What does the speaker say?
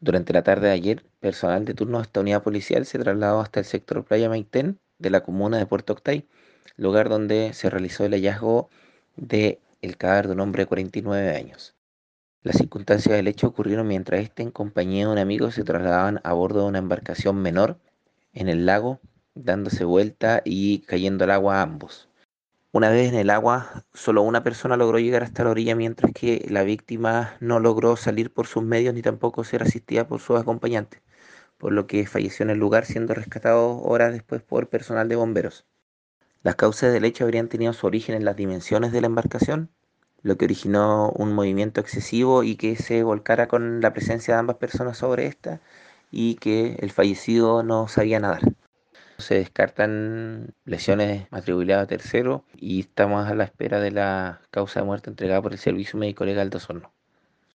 Durante la tarde de ayer, personal de turno de esta unidad policial se trasladó hasta el sector Playa Maitén de la comuna de Puerto Octay, lugar donde se realizó el hallazgo de el cadáver de un hombre de 49 años. Las circunstancias del hecho ocurrieron mientras este en compañía de un amigo se trasladaban a bordo de una embarcación menor en el lago, dándose vuelta y cayendo al agua ambos. Una vez en el agua, solo una persona logró llegar hasta la orilla, mientras que la víctima no logró salir por sus medios ni tampoco ser asistida por sus acompañantes, por lo que falleció en el lugar siendo rescatado horas después por personal de bomberos. Las causas del hecho habrían tenido su origen en las dimensiones de la embarcación, lo que originó un movimiento excesivo y que se volcara con la presencia de ambas personas sobre esta y que el fallecido no sabía nadar. Se descartan lesiones atribuidas a tercero y estamos a la espera de la causa de muerte entregada por el Servicio Médico Legal de Osorno.